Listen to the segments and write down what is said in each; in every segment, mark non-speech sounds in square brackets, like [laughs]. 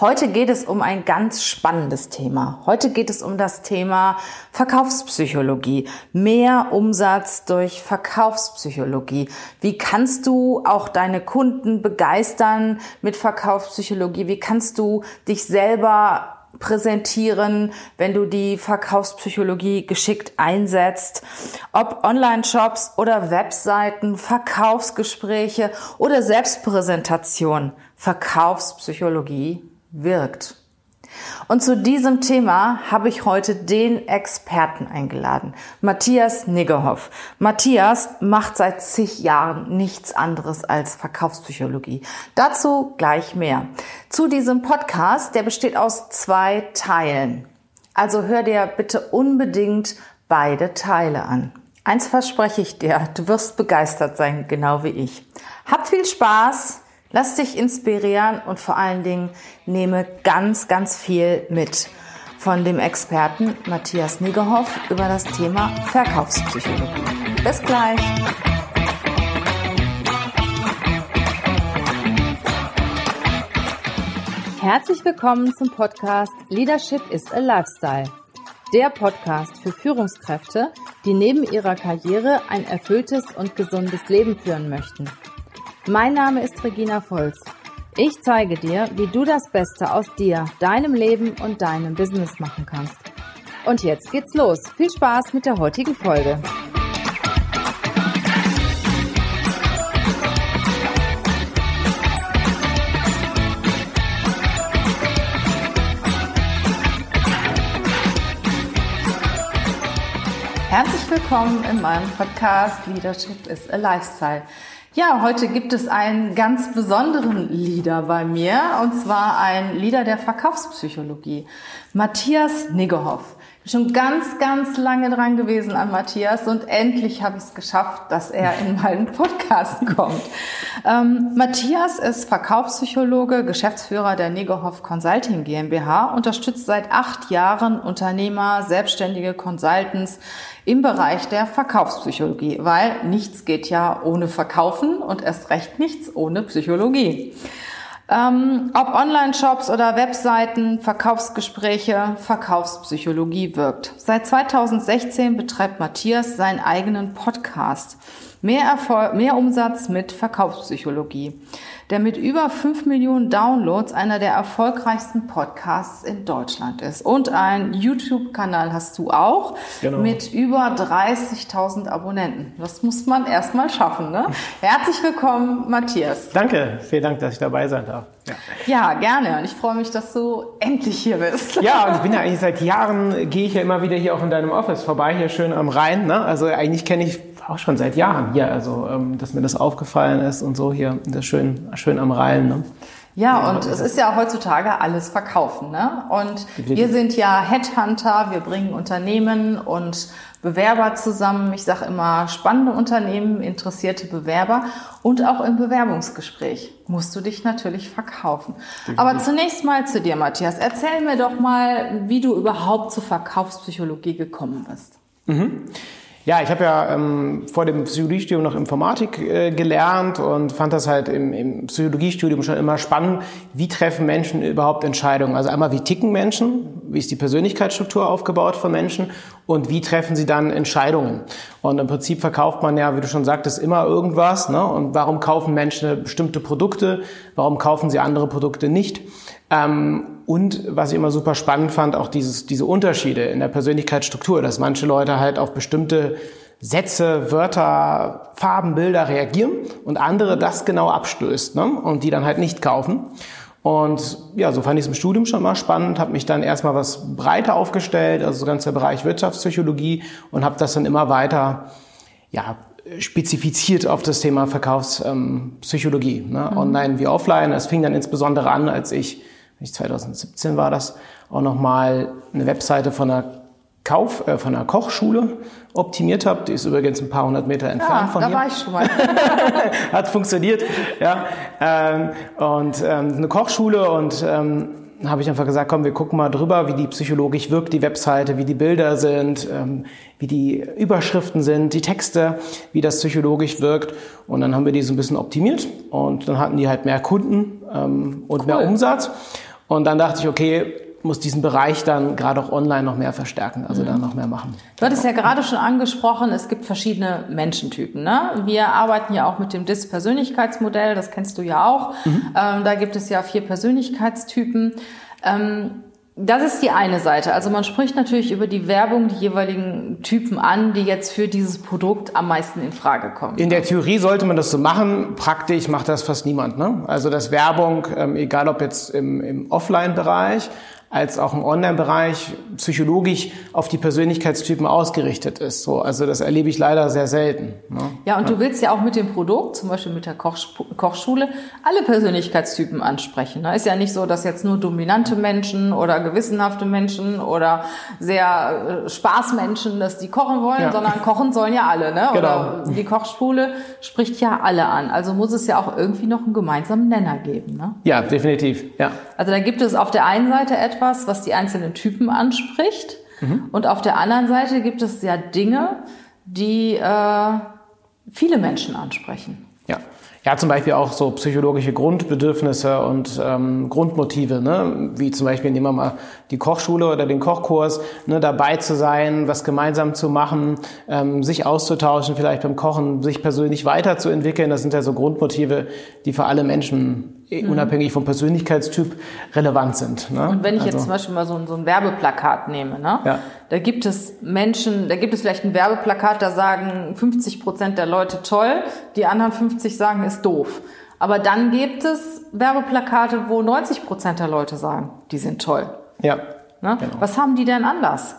Heute geht es um ein ganz spannendes Thema. Heute geht es um das Thema Verkaufspsychologie. Mehr Umsatz durch Verkaufspsychologie. Wie kannst du auch deine Kunden begeistern mit Verkaufspsychologie? Wie kannst du dich selber präsentieren, wenn du die Verkaufspsychologie geschickt einsetzt. Ob Online-Shops oder Webseiten, Verkaufsgespräche oder Selbstpräsentation. Verkaufspsychologie wirkt. Und zu diesem Thema habe ich heute den Experten eingeladen, Matthias Niggerhoff. Matthias macht seit zig Jahren nichts anderes als Verkaufspsychologie. Dazu gleich mehr. Zu diesem Podcast, der besteht aus zwei Teilen. Also hör dir bitte unbedingt beide Teile an. Eins verspreche ich dir, du wirst begeistert sein, genau wie ich. Hab viel Spaß! Lass dich inspirieren und vor allen Dingen nehme ganz, ganz viel mit von dem Experten Matthias Niggerhoff über das Thema Verkaufspsychologie. Bis gleich! Herzlich willkommen zum Podcast Leadership is a Lifestyle. Der Podcast für Führungskräfte, die neben ihrer Karriere ein erfülltes und gesundes Leben führen möchten. Mein Name ist Regina Volz. Ich zeige dir, wie du das Beste aus dir, deinem Leben und deinem Business machen kannst. Und jetzt geht's los. Viel Spaß mit der heutigen Folge. Herzlich willkommen in meinem Podcast Leadership is a Lifestyle. Ja, heute gibt es einen ganz besonderen Leader bei mir, und zwar ein Leader der Verkaufspsychologie, Matthias Niggerhoff schon ganz, ganz lange dran gewesen an Matthias und endlich habe ich es geschafft, dass er in meinen Podcast kommt. Ähm, Matthias ist Verkaufspsychologe, Geschäftsführer der Negerhoff Consulting GmbH, unterstützt seit acht Jahren Unternehmer, selbstständige Consultants im Bereich der Verkaufspsychologie, weil nichts geht ja ohne Verkaufen und erst recht nichts ohne Psychologie. Ähm, ob Online-Shops oder Webseiten, Verkaufsgespräche, Verkaufspsychologie wirkt. Seit 2016 betreibt Matthias seinen eigenen Podcast. Mehr, Erfolg, mehr Umsatz mit Verkaufspsychologie der mit über 5 Millionen Downloads einer der erfolgreichsten Podcasts in Deutschland ist. Und einen YouTube-Kanal hast du auch genau. mit über 30.000 Abonnenten. Das muss man erstmal schaffen. Ne? [laughs] Herzlich willkommen, Matthias. Danke, vielen Dank, dass ich dabei sein darf. Ja. ja, gerne. Und ich freue mich, dass du endlich hier bist. Ja, und ich bin ja [laughs] eigentlich seit Jahren, gehe ich ja immer wieder hier auch in deinem Office vorbei, hier schön am Rhein. Ne? Also eigentlich kenne ich auch schon seit Jahren hier, also ähm, dass mir das aufgefallen ist und so hier, das schön, schön am Rhein. Ne? Ja, und es ist ja heutzutage alles verkaufen. Ne? Und wir sind ja Headhunter, wir bringen Unternehmen und Bewerber zusammen. Ich sage immer spannende Unternehmen, interessierte Bewerber und auch im Bewerbungsgespräch musst du dich natürlich verkaufen. Aber zunächst mal zu dir, Matthias. Erzähl mir doch mal, wie du überhaupt zur Verkaufspsychologie gekommen bist. Mhm. Ja, ich habe ja ähm, vor dem Psychologiestudium noch Informatik äh, gelernt und fand das halt im, im Psychologiestudium schon immer spannend, wie treffen Menschen überhaupt Entscheidungen. Also einmal, wie ticken Menschen, wie ist die Persönlichkeitsstruktur aufgebaut von Menschen und wie treffen sie dann Entscheidungen. Und im Prinzip verkauft man ja, wie du schon sagtest, immer irgendwas. Ne? Und warum kaufen Menschen bestimmte Produkte? Warum kaufen sie andere Produkte nicht? Ähm, und was ich immer super spannend fand, auch dieses, diese Unterschiede in der Persönlichkeitsstruktur, dass manche Leute halt auf bestimmte Sätze, Wörter, Farben, Bilder reagieren und andere das genau abstößt ne? und die dann halt nicht kaufen. Und ja, so fand ich es im Studium schon mal spannend, habe mich dann erstmal was breiter aufgestellt, also so ganz der Bereich Wirtschaftspsychologie und habe das dann immer weiter ja, spezifiziert auf das Thema Verkaufspsychologie, ne? mhm. online wie offline. Es fing dann insbesondere an, als ich 2017 war das, auch nochmal eine Webseite von einer Kauf, äh, von einer Kochschule optimiert habe. Die ist übrigens ein paar hundert Meter entfernt ja, von da hier. Da war ich schon mal. [laughs] Hat funktioniert, ja. Ähm, und ähm, eine Kochschule und ähm, habe ich einfach gesagt, komm, wir gucken mal drüber, wie die psychologisch wirkt, die Webseite, wie die Bilder sind, ähm, wie die Überschriften sind, die Texte, wie das psychologisch wirkt. Und dann haben wir die so ein bisschen optimiert und dann hatten die halt mehr Kunden ähm, und cool. mehr Umsatz. Und dann dachte ich, okay, muss diesen Bereich dann gerade auch online noch mehr verstärken, also mhm. da noch mehr machen. Du hattest ja gerade schon angesprochen, es gibt verschiedene Menschentypen. Ne? Wir arbeiten ja auch mit dem DIS-Persönlichkeitsmodell, das kennst du ja auch. Mhm. Ähm, da gibt es ja vier Persönlichkeitstypen. Ähm, das ist die eine Seite. Also man spricht natürlich über die Werbung die jeweiligen Typen an, die jetzt für dieses Produkt am meisten in Frage kommen. In der Theorie sollte man das so machen. Praktisch macht das fast niemand. Ne? Also das Werbung, ähm, egal ob jetzt im, im Offline-Bereich als auch im Online-Bereich psychologisch auf die Persönlichkeitstypen ausgerichtet ist. So, also das erlebe ich leider sehr selten. Ne? Ja, und ja. du willst ja auch mit dem Produkt, zum Beispiel mit der Koch Kochschule, alle Persönlichkeitstypen ansprechen. Ne? Ist ja nicht so, dass jetzt nur dominante Menschen oder gewissenhafte Menschen oder sehr äh, Spaßmenschen, dass die kochen wollen, ja. sondern kochen sollen ja alle. Ne? Genau. Oder die Kochschule spricht ja alle an. Also muss es ja auch irgendwie noch einen gemeinsamen Nenner geben. Ne? Ja, definitiv. Ja. Also da gibt es auf der einen Seite etwas, etwas, was die einzelnen Typen anspricht. Mhm. Und auf der anderen Seite gibt es ja Dinge, die äh, viele Menschen ansprechen. Ja. Ja, zum Beispiel auch so psychologische Grundbedürfnisse und ähm, Grundmotive, ne? wie zum Beispiel nehmen wir mal die Kochschule oder den Kochkurs, ne? dabei zu sein, was gemeinsam zu machen, ähm, sich auszutauschen, vielleicht beim Kochen, sich persönlich weiterzuentwickeln. Das sind ja so Grundmotive, die für alle Menschen mhm. unabhängig vom Persönlichkeitstyp relevant sind. Ne? Und wenn ich also, jetzt zum Beispiel mal so, ein, so ein Werbeplakat nehme, ne? ja. da gibt es Menschen, da gibt es vielleicht ein Werbeplakat, da sagen 50 Prozent der Leute toll, die anderen 50 sagen ist doof. Aber dann gibt es Werbeplakate, wo 90 Prozent der Leute sagen, die sind toll. Ja. Ne? Genau. Was haben die denn anders?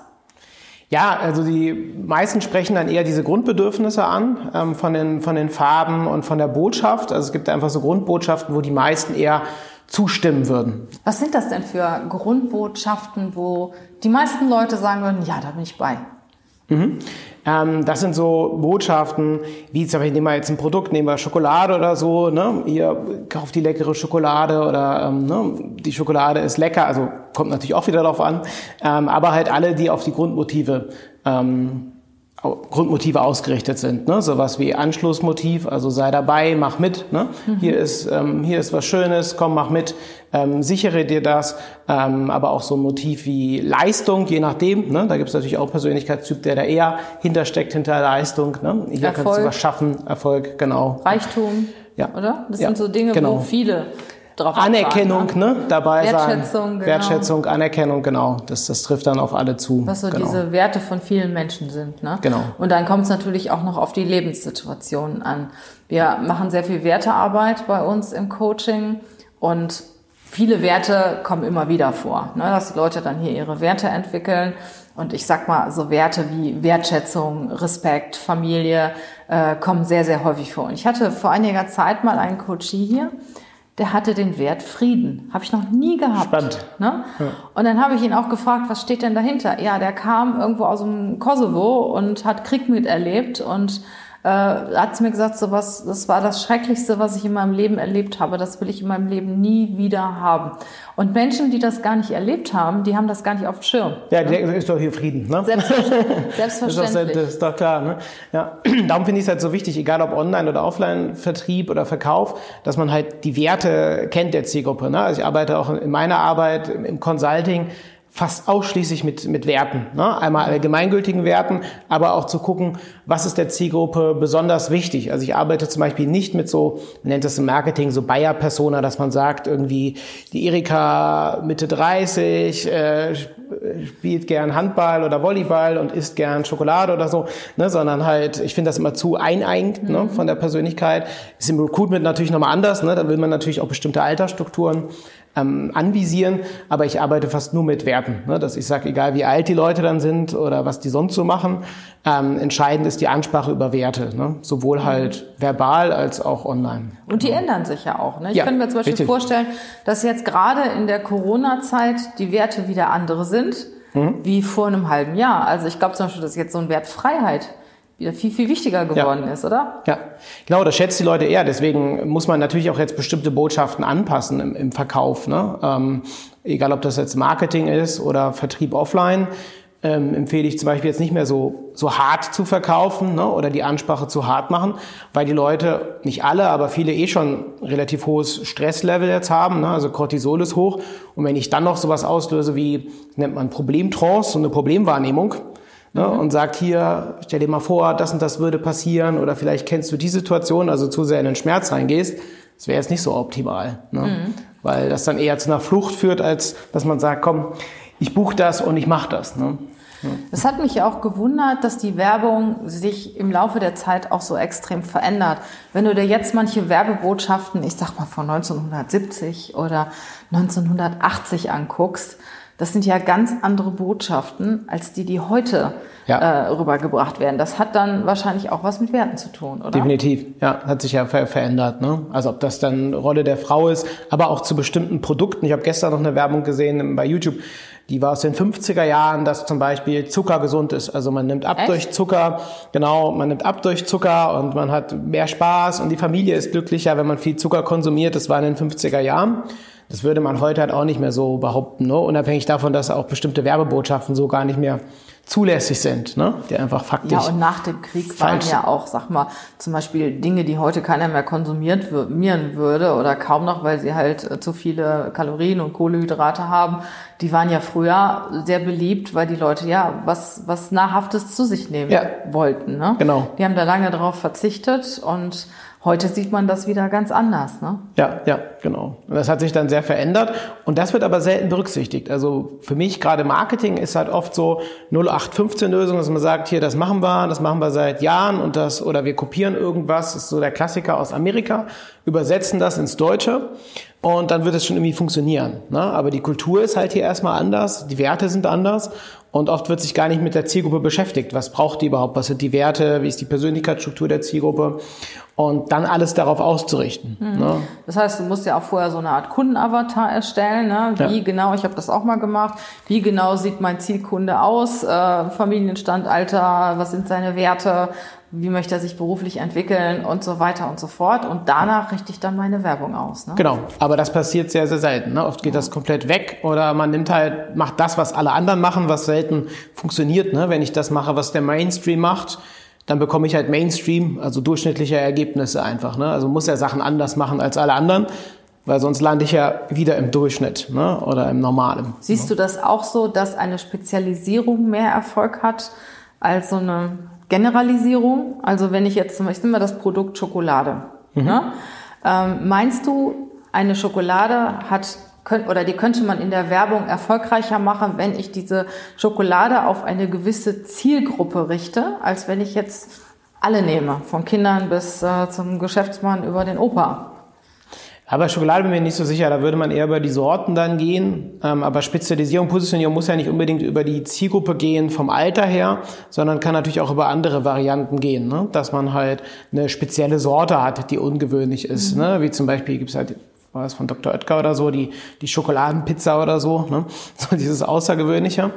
Ja, also die meisten sprechen dann eher diese Grundbedürfnisse an ähm, von, den, von den Farben und von der Botschaft. Also es gibt einfach so Grundbotschaften, wo die meisten eher zustimmen würden. Was sind das denn für Grundbotschaften, wo die meisten Leute sagen würden, ja, da bin ich bei? Mhm. Ähm, das sind so Botschaften, wie zum Beispiel, nehmen wir jetzt ein Produkt, nehmen wir Schokolade oder so, ne? ihr kauft die leckere Schokolade oder ähm, ne? die Schokolade ist lecker, also kommt natürlich auch wieder darauf an, ähm, aber halt alle, die auf die Grundmotive ähm, Grundmotive ausgerichtet sind, ne? sowas wie Anschlussmotiv, also sei dabei, mach mit, ne? Mhm. hier ist ähm, hier ist was Schönes, komm, mach mit, ähm, sichere dir das, ähm, aber auch so ein Motiv wie Leistung, je nachdem, ne? da gibt es natürlich auch Persönlichkeitstyp, der da eher hintersteckt hinter Leistung, ne? hier Erfolg. kannst du was schaffen, Erfolg, genau. Reichtum, ja. oder? Das ja. sind so Dinge, genau. wo viele drauf Anerkennung, abfahren, ne? dabei Wertschätzung, sein. Genau. Wertschätzung, Anerkennung, genau. Das, das trifft dann auf alle zu. Was so genau. diese Werte von vielen Menschen sind. Ne? Genau. Und dann kommt es natürlich auch noch auf die Lebenssituation an. Wir machen sehr viel Wertearbeit bei uns im Coaching und viele Werte kommen immer wieder vor, ne? dass die Leute dann hier ihre Werte entwickeln. Und ich sag mal, so Werte wie Wertschätzung, Respekt, Familie äh, kommen sehr, sehr häufig vor. Und ich hatte vor einiger Zeit mal einen Coachie hier, der hatte den Wert Frieden. Habe ich noch nie gehabt. Spannend. Ne? Ja. Und dann habe ich ihn auch gefragt, was steht denn dahinter? Ja, der kam irgendwo aus dem Kosovo und hat Krieg miterlebt und äh, hat zu mir gesagt, so was, das war das Schrecklichste, was ich in meinem Leben erlebt habe. Das will ich in meinem Leben nie wieder haben. Und Menschen, die das gar nicht erlebt haben, die haben das gar nicht auf dem Schirm. Ja, ne? ist doch hier Frieden. Ne? Selbstverständlich. [laughs] Selbstverständlich. das, ist doch klar. Ne? Ja. Darum finde ich es halt so wichtig, egal ob Online- oder Offline-Vertrieb oder Verkauf, dass man halt die Werte kennt der Zielgruppe. Ne? Also ich arbeite auch in meiner Arbeit im Consulting fast ausschließlich mit, mit Werten. Ne? Einmal allgemeingültigen Werten, aber auch zu gucken, was ist der Zielgruppe besonders wichtig. Also ich arbeite zum Beispiel nicht mit so, man nennt das im Marketing so Bayer-Persona, dass man sagt, irgendwie die Erika Mitte 30 äh, spielt gern Handball oder Volleyball und isst gern Schokolade oder so, ne? sondern halt, ich finde das immer zu einengt ne? mhm. ne? von der Persönlichkeit. Ist im Recruitment natürlich nochmal anders, ne? da will man natürlich auch bestimmte Altersstrukturen ähm, anvisieren, aber ich arbeite fast nur mit Werten. Ne? Dass ich sage, egal wie alt die Leute dann sind oder was die sonst so machen, ähm, entscheidend ist die Ansprache über Werte, ne? sowohl halt verbal als auch online. Und die ändern sich ja auch. Ne? Ich ja, kann mir zum Beispiel richtig. vorstellen, dass jetzt gerade in der Corona-Zeit die Werte wieder andere sind. Mhm. Wie vor einem halben Jahr. Also ich glaube zum Beispiel, dass jetzt so ein Wert Freiheit wieder viel, viel wichtiger geworden ja. ist, oder? Ja, genau, das schätzt die Leute eher. Deswegen muss man natürlich auch jetzt bestimmte Botschaften anpassen im, im Verkauf. Ne? Ähm, egal, ob das jetzt Marketing ist oder Vertrieb offline. ähm, empfehle ich zum Beispiel jetzt nicht mehr so, so hart zu verkaufen ne, oder die Ansprache zu hart machen, weil die Leute, nicht alle, aber viele eh schon relativ hohes Stresslevel jetzt haben, ne, also Cortisol ist hoch. Und wenn ich dann noch sowas auslöse wie, nennt man Problemtrance, so eine Problemwahrnehmung, ne, mhm. und sagt hier, stell dir mal vor, das und das würde passieren oder vielleicht kennst du die Situation, also zu sehr in den Schmerz reingehst, das wäre jetzt nicht so optimal. Ne? Mhm. Weil das dann eher zu einer Flucht führt, als dass man sagt, komm, ich buche das und ich mache das. Ne? Es hat mich auch gewundert, dass die Werbung sich im Laufe der Zeit auch so extrem verändert. Wenn du dir jetzt manche Werbebotschaften, ich sag mal von 1970 oder 1980 anguckst, das sind ja ganz andere Botschaften als die, die heute ja. äh, rübergebracht werden. Das hat dann wahrscheinlich auch was mit Werten zu tun, oder? Definitiv, ja, hat sich ja ver verändert. Ne? Also ob das dann Rolle der Frau ist, aber auch zu bestimmten Produkten. Ich habe gestern noch eine Werbung gesehen bei YouTube die war aus den 50er Jahren, dass zum Beispiel Zucker gesund ist. Also man nimmt ab Echt? durch Zucker, genau, man nimmt ab durch Zucker und man hat mehr Spaß und die Familie ist glücklicher, wenn man viel Zucker konsumiert. Das war in den 50er Jahren. Das würde man heute halt auch nicht mehr so behaupten, ne? unabhängig davon, dass auch bestimmte Werbebotschaften so gar nicht mehr zulässig sind, ne? die einfach faktisch. Ja, und nach dem Krieg waren ja auch, sag mal, zum Beispiel Dinge, die heute keiner mehr konsumieren würde oder kaum noch, weil sie halt äh, zu viele Kalorien und Kohlehydrate haben. Die waren ja früher sehr beliebt, weil die Leute ja was, was Nahrhaftes zu sich nehmen ja. wollten. Ne? Genau. Die haben da lange darauf verzichtet und Heute sieht man das wieder ganz anders, ne? Ja, ja, genau. Das hat sich dann sehr verändert und das wird aber selten berücksichtigt. Also für mich gerade Marketing ist halt oft so 0815 Lösung, dass man sagt, hier, das machen wir, das machen wir seit Jahren und das oder wir kopieren irgendwas, das ist so der Klassiker aus Amerika, übersetzen das ins Deutsche und dann wird es schon irgendwie funktionieren. Ne? Aber die Kultur ist halt hier erstmal anders, die Werte sind anders und oft wird sich gar nicht mit der Zielgruppe beschäftigt. Was braucht die überhaupt? Was sind die Werte? Wie ist die Persönlichkeitsstruktur der Zielgruppe? Und dann alles darauf auszurichten. Mhm. Ne? Das heißt, du musst ja auch vorher so eine Art Kundenavatar erstellen. Ne? Wie ja. genau, ich habe das auch mal gemacht, wie genau sieht mein Zielkunde aus? Äh, Familienstand, Alter, was sind seine Werte? Wie möchte er sich beruflich entwickeln und so weiter und so fort. Und danach richte ich dann meine Werbung aus. Ne? Genau, aber das passiert sehr, sehr selten. Ne? Oft geht das komplett weg oder man nimmt halt, macht das, was alle anderen machen, was selten funktioniert. Ne? Wenn ich das mache, was der Mainstream macht, dann bekomme ich halt Mainstream, also durchschnittliche Ergebnisse einfach. Ne? Also muss er Sachen anders machen als alle anderen, weil sonst lande ich ja wieder im Durchschnitt ne? oder im Normalen. Siehst du das auch so, dass eine Spezialisierung mehr Erfolg hat als so eine Generalisierung, also wenn ich jetzt zum Beispiel, wir das Produkt Schokolade. Mhm. Ne? Ähm, meinst du, eine Schokolade hat oder die könnte man in der Werbung erfolgreicher machen, wenn ich diese Schokolade auf eine gewisse Zielgruppe richte, als wenn ich jetzt alle nehme, von Kindern bis äh, zum Geschäftsmann über den Opa. Aber Schokolade bin ich mir nicht so sicher, da würde man eher über die Sorten dann gehen. Ähm, aber Spezialisierung, Positionierung muss ja nicht unbedingt über die Zielgruppe gehen vom Alter her, sondern kann natürlich auch über andere Varianten gehen. Ne? Dass man halt eine spezielle Sorte hat, die ungewöhnlich ist. Mhm. Ne? Wie zum Beispiel gibt's halt war es von Dr. Oetker oder so, die, die Schokoladenpizza oder so, ne? [laughs] so dieses Außergewöhnliche.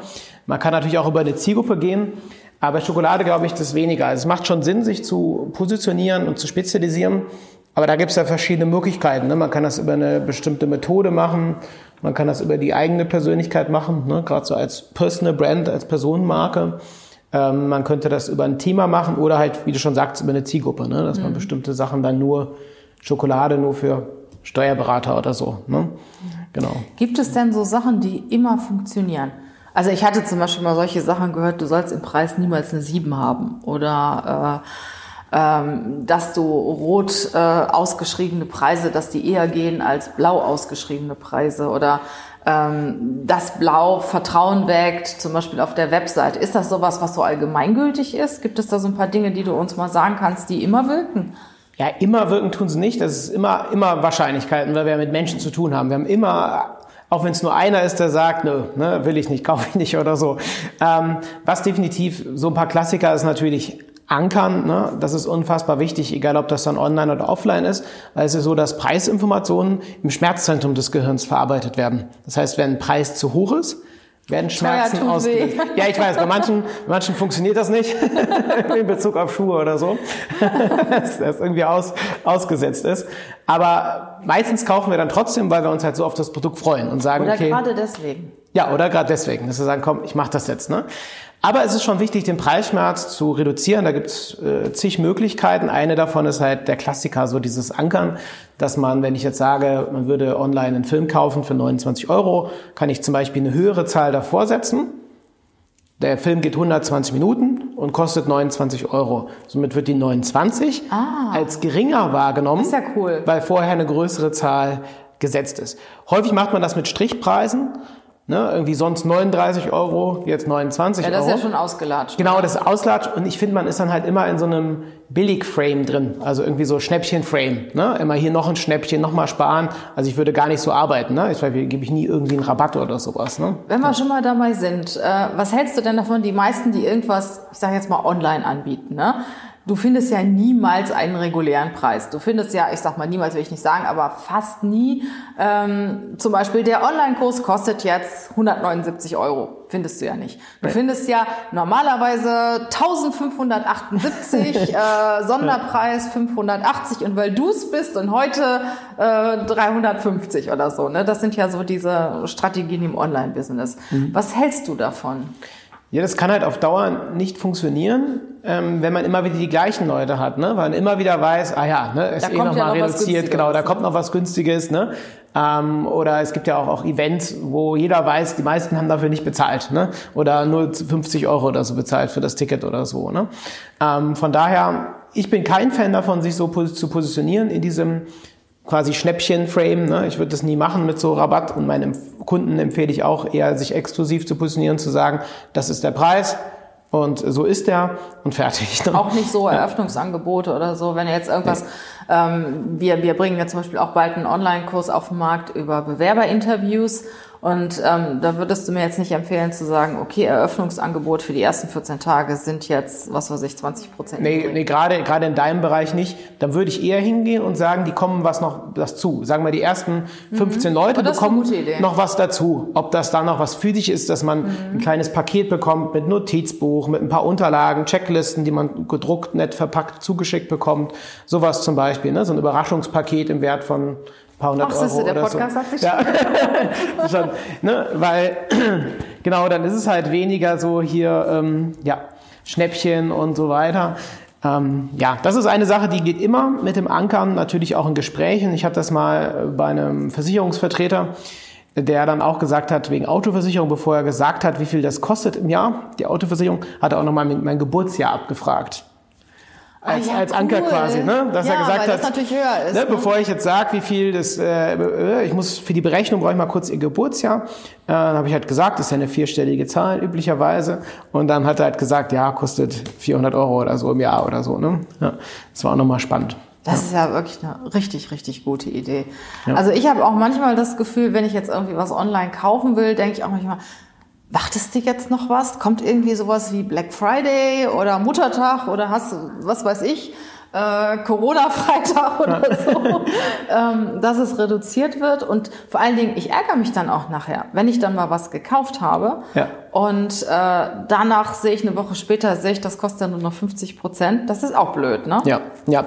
Man kann natürlich auch über eine Zielgruppe gehen, aber Schokolade glaube ich das weniger. Also es macht schon Sinn, sich zu positionieren und zu spezialisieren, aber da gibt es ja verschiedene Möglichkeiten. Ne? Man kann das über eine bestimmte Methode machen, man kann das über die eigene Persönlichkeit machen, ne? gerade so als Personal Brand, als Personenmarke. Ähm, man könnte das über ein Thema machen oder halt, wie du schon sagst, über eine Zielgruppe, ne? dass mhm. man bestimmte Sachen dann nur Schokolade nur für Steuerberater oder so. Ne? Mhm. Genau. Gibt es denn so Sachen, die immer funktionieren? Also ich hatte zum Beispiel mal solche Sachen gehört, du sollst im Preis niemals eine 7 haben oder äh, ähm, dass du rot äh, ausgeschriebene Preise, dass die eher gehen als blau ausgeschriebene Preise oder ähm, dass Blau Vertrauen weckt, zum Beispiel auf der Website. Ist das sowas, was so allgemeingültig ist? Gibt es da so ein paar Dinge, die du uns mal sagen kannst, die immer wirken? Ja, immer wirken tun sie nicht. Das ist immer, immer Wahrscheinlichkeiten, weil wir mit Menschen zu tun haben. Wir haben immer auch wenn es nur einer ist, der sagt, nö, ne, will ich nicht, [laughs] kaufe ich nicht oder so. Ähm, was definitiv so ein paar Klassiker ist natürlich ankern. Ne? Das ist unfassbar wichtig, egal ob das dann online oder offline ist, weil es ist so, dass Preisinformationen im Schmerzzentrum des Gehirns verarbeitet werden. Das heißt, wenn ein Preis zu hoch ist, werden Schmerzen ausgelöst. Ja, ich weiß, bei manchen, bei manchen funktioniert das nicht [laughs] in Bezug auf Schuhe oder so, [laughs] dass das irgendwie aus, ausgesetzt ist. Aber meistens kaufen wir dann trotzdem, weil wir uns halt so auf das Produkt freuen und sagen, oder okay. Oder gerade deswegen. Ja, oder gerade deswegen, dass wir sagen, komm, ich mache das jetzt. Ne? Aber es ist schon wichtig, den Preisschmerz zu reduzieren. Da gibt es äh, zig Möglichkeiten. Eine davon ist halt der Klassiker, so dieses Ankern, dass man, wenn ich jetzt sage, man würde online einen Film kaufen für 29 Euro, kann ich zum Beispiel eine höhere Zahl davor setzen. Der Film geht 120 Minuten und kostet 29 Euro. Somit wird die 29 ah, als geringer wahrgenommen, ist ja cool. weil vorher eine größere Zahl gesetzt ist. Häufig macht man das mit Strichpreisen. Ne, irgendwie sonst 39 Euro, jetzt 29 Euro. Ja, das Euro. ist ja schon ausgelatscht. Genau, das ist ausgelatscht und ich finde, man ist dann halt immer in so einem Billig-Frame drin, also irgendwie so Schnäppchen-Frame. Ne? Immer hier noch ein Schnäppchen, noch mal sparen. Also ich würde gar nicht so arbeiten. Ne? Ich gebe ich nie irgendwie einen Rabatt oder sowas. Ne? Wenn wir ja. schon mal dabei sind, äh, was hältst du denn davon, die meisten, die irgendwas, ich sage jetzt mal, online anbieten, ne? Du findest ja niemals einen regulären Preis. Du findest ja, ich sag mal niemals will ich nicht sagen, aber fast nie. Ähm, zum Beispiel der Online-Kurs kostet jetzt 179 Euro. Findest du ja nicht. Du right. findest ja normalerweise 1578, [laughs] äh, Sonderpreis 580 und weil du es bist und heute äh, 350 oder so. Ne? Das sind ja so diese Strategien im Online-Business. Mhm. Was hältst du davon? Ja, das kann halt auf Dauer nicht funktionieren, ähm, wenn man immer wieder die gleichen Leute hat, ne? weil man immer wieder weiß, ah ja, ne, ist da eh nochmal ja noch reduziert, genau, da kommt noch was Günstiges, ne? Ähm, oder es gibt ja auch, auch Events, wo jeder weiß, die meisten haben dafür nicht bezahlt, ne? Oder nur 50 Euro oder so bezahlt für das Ticket oder so, ne? Ähm, von daher, ich bin kein Fan davon, sich so zu positionieren in diesem quasi Schnäppchen-Frame. Ne? Ich würde das nie machen mit so Rabatt und meinem Kunden empfehle ich auch eher, sich exklusiv zu positionieren, zu sagen, das ist der Preis und so ist der und fertig. Ne? Auch nicht so Eröffnungsangebote oder so, wenn jetzt irgendwas, ähm, wir, wir bringen ja zum Beispiel auch bald einen Online-Kurs auf den Markt über Bewerberinterviews und ähm, da würdest du mir jetzt nicht empfehlen zu sagen, okay, Eröffnungsangebot für die ersten 14 Tage sind jetzt, was weiß ich, 20 Prozent. Nee, nee gerade, gerade in deinem Bereich nicht. Dann würde ich eher hingehen und sagen, die kommen was noch was zu. Sagen wir, die ersten 15 mhm. Leute bekommen noch was dazu. Ob das da noch was für dich ist, dass man mhm. ein kleines Paket bekommt mit Notizbuch, mit ein paar Unterlagen, Checklisten, die man gedruckt, nett verpackt, zugeschickt bekommt. Sowas zum Beispiel, ne? so ein Überraschungspaket im Wert von paar hundert Ach, Euro. der Podcast so. hat sich ja. schon. [laughs] ne? Weil, [clears throat] genau, dann ist es halt weniger so hier, ähm, ja, Schnäppchen und so weiter. Ähm, ja, das ist eine Sache, die geht immer mit dem Ankern, natürlich auch in Gesprächen. Ich habe das mal bei einem Versicherungsvertreter, der dann auch gesagt hat, wegen Autoversicherung, bevor er gesagt hat, wie viel das kostet im Jahr, die Autoversicherung, hat er auch nochmal mein Geburtsjahr abgefragt als, ah, ja, als Anker quasi, ne? dass ja, er gesagt hat, natürlich höher ist, ne, ne? bevor ich jetzt sage, wie viel das, äh, äh, ich muss für die Berechnung brauche ich mal kurz ihr Geburtsjahr, äh, dann habe ich halt gesagt, das ist ja eine vierstellige Zahl üblicherweise und dann hat er halt gesagt, ja kostet 400 Euro oder so im Jahr oder so, ne? Ja, das war auch nochmal spannend. Das ist ja wirklich eine richtig, richtig gute Idee. Also ich habe auch manchmal das Gefühl, wenn ich jetzt irgendwie was online kaufen will, denke ich auch manchmal, Wartest du jetzt noch was? Kommt irgendwie sowas wie Black Friday oder Muttertag oder hast was weiß ich, äh, Corona-Freitag oder so, [laughs] ähm, dass es reduziert wird. Und vor allen Dingen, ich ärgere mich dann auch nachher, wenn ich dann mal was gekauft habe ja. und äh, danach sehe ich eine Woche später, sehe ich, das kostet ja nur noch 50 Prozent. Das ist auch blöd, ne? Ja, ja.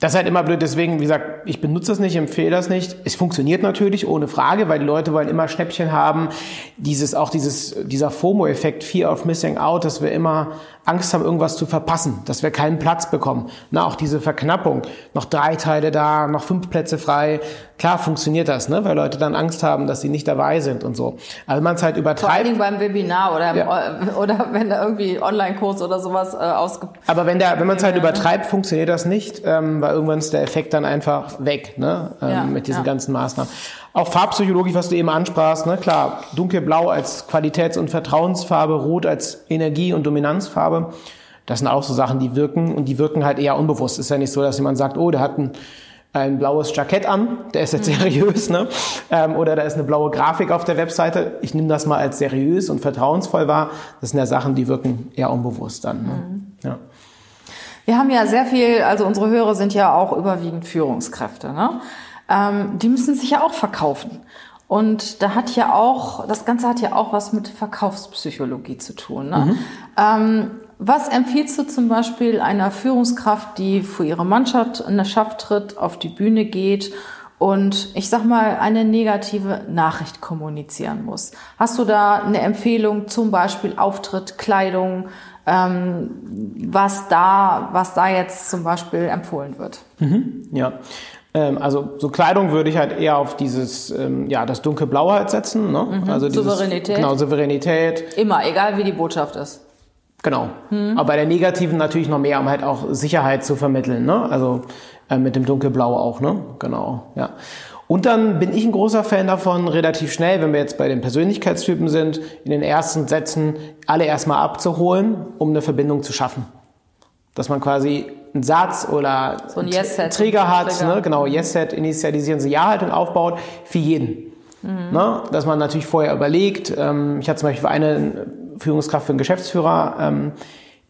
Das ist halt immer blöd, deswegen, wie gesagt, ich benutze das nicht, empfehle das nicht. Es funktioniert natürlich, ohne Frage, weil die Leute wollen immer Schnäppchen haben. Dieses, auch dieses, dieser FOMO-Effekt, Fear of Missing Out, dass wir immer Angst haben, irgendwas zu verpassen, dass wir keinen Platz bekommen. Na, auch diese Verknappung. Noch drei Teile da, noch fünf Plätze frei. Klar funktioniert das, ne? weil Leute dann Angst haben, dass sie nicht dabei sind und so. Also man es halt übertreibt. Vor allen Dingen beim Webinar oder, ja. oder wenn da irgendwie Online-Kurs oder sowas äh, ausge... Aber wenn, der, wenn man es halt übertreibt, funktioniert das nicht, ähm, weil irgendwann ist der Effekt dann einfach weg ne? ähm, ja, mit diesen ja. ganzen Maßnahmen. Auch Farbpsychologisch, was du eben ansprachst, ne? klar, dunkelblau als Qualitäts- und Vertrauensfarbe, rot als Energie- und Dominanzfarbe. Das sind auch so Sachen, die wirken und die wirken halt eher unbewusst. Ist ja nicht so, dass jemand sagt, oh, der hat ein, ein blaues Jackett an, der ist jetzt mhm. seriös, ne? Ähm, oder da ist eine blaue Grafik auf der Webseite. Ich nehme das mal als seriös und vertrauensvoll wahr. Das sind ja Sachen, die wirken eher unbewusst dann. Ne? Mhm. Ja. Wir haben ja sehr viel, also unsere Hörer sind ja auch überwiegend Führungskräfte. Ne? ähm, die müssen sich ja auch verkaufen. Und da hat ja auch, das Ganze hat ja auch was mit Verkaufspsychologie zu tun. Ne? Mhm. Ähm, was empfiehlst du zum Beispiel einer Führungskraft, die vor ihre Mannschaft in der Schaft tritt, auf die Bühne geht und ich sag mal eine negative Nachricht kommunizieren muss? Hast du da eine Empfehlung, zum Beispiel Auftritt, Kleidung, was da, was da jetzt zum Beispiel empfohlen wird? Mhm, ja. Ähm, also so Kleidung würde ich halt eher auf dieses, ähm, ja, das dunkelblaue halt setzen. Ne? Mhm. Also dieses, Souveränität. Genau, Souveränität. Immer, egal wie die Botschaft ist. Genau. Mhm. Aber bei der negativen natürlich noch mehr, um halt auch Sicherheit zu vermitteln. Ne? Also äh, mit dem dunkelblau auch. Ne? Genau, ja. Und dann bin ich ein großer Fan davon, relativ schnell, wenn wir jetzt bei den Persönlichkeitstypen sind, in den ersten Sätzen alle erstmal abzuholen, um eine Verbindung zu schaffen. Dass man quasi einen Satz oder so ein yes Trigger hat, Trigger. Ne? genau, Yes-Set, initialisieren Sie Ja-Haltung aufbaut, für jeden. Mhm. Ne? Dass man natürlich vorher überlegt. Ähm, ich hatte zum Beispiel eine Führungskraft für einen Geschäftsführer, ähm,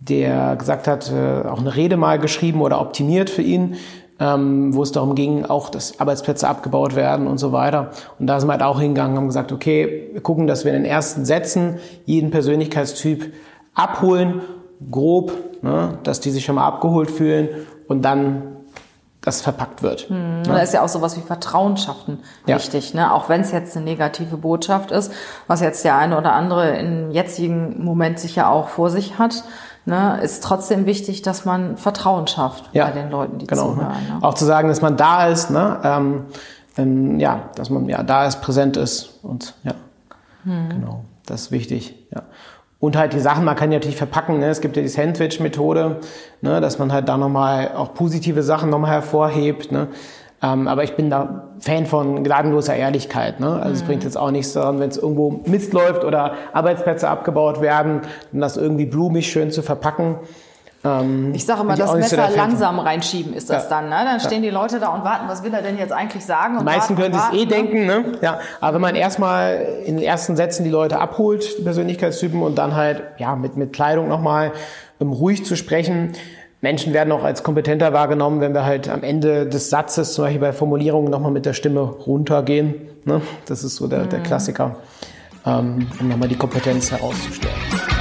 der gesagt hat, äh, auch eine Rede mal geschrieben oder optimiert für ihn, ähm, wo es darum ging, auch dass Arbeitsplätze abgebaut werden und so weiter. Und da sind wir halt auch hingegangen und haben gesagt, okay, wir gucken, dass wir in den ersten Sätzen jeden Persönlichkeitstyp abholen, grob, ne, dass die sich schon mal abgeholt fühlen und dann das verpackt wird. Hm, ne? Da ist ja auch sowas wie Vertrauen schaffen wichtig, ja. ne? auch wenn es jetzt eine negative Botschaft ist, was jetzt der eine oder andere im jetzigen Moment sicher auch vor sich hat ne, ist trotzdem wichtig, dass man Vertrauen schafft ja, bei den Leuten, die genau, zuhören. Ne? Auch zu sagen, dass man da ist, ne, ähm, ähm, ja, dass man ja da ist, präsent ist und ja, hm. genau, das ist wichtig. Ja. Und halt die Sachen, man kann die natürlich verpacken. Ne? Es gibt ja die Sandwich-Methode, ne? dass man halt da nochmal auch positive Sachen nochmal hervorhebt. Ne? Ähm, aber ich bin da Fan von gnadenloser Ehrlichkeit. Ne? Also mhm. es bringt jetzt auch nichts daran, wenn es irgendwo Mist läuft oder Arbeitsplätze abgebaut werden, dann das irgendwie blumig schön zu verpacken. Ähm, ich sage immer, das Messer langsam reinschieben ist das ja. dann. Ne? Dann stehen ja. die Leute da und warten, was will er denn jetzt eigentlich sagen? Und die meisten können es eh ne? denken. Ne? Ja, aber wenn man erstmal in den ersten Sätzen die Leute abholt, die Persönlichkeitstypen, und dann halt ja mit, mit Kleidung nochmal um ruhig zu sprechen, Menschen werden auch als kompetenter wahrgenommen, wenn wir halt am Ende des Satzes, zum Beispiel bei Formulierungen, nochmal mit der Stimme runtergehen. Ne? Das ist so der, der mhm. Klassiker, ähm, um nochmal die Kompetenz herauszustellen.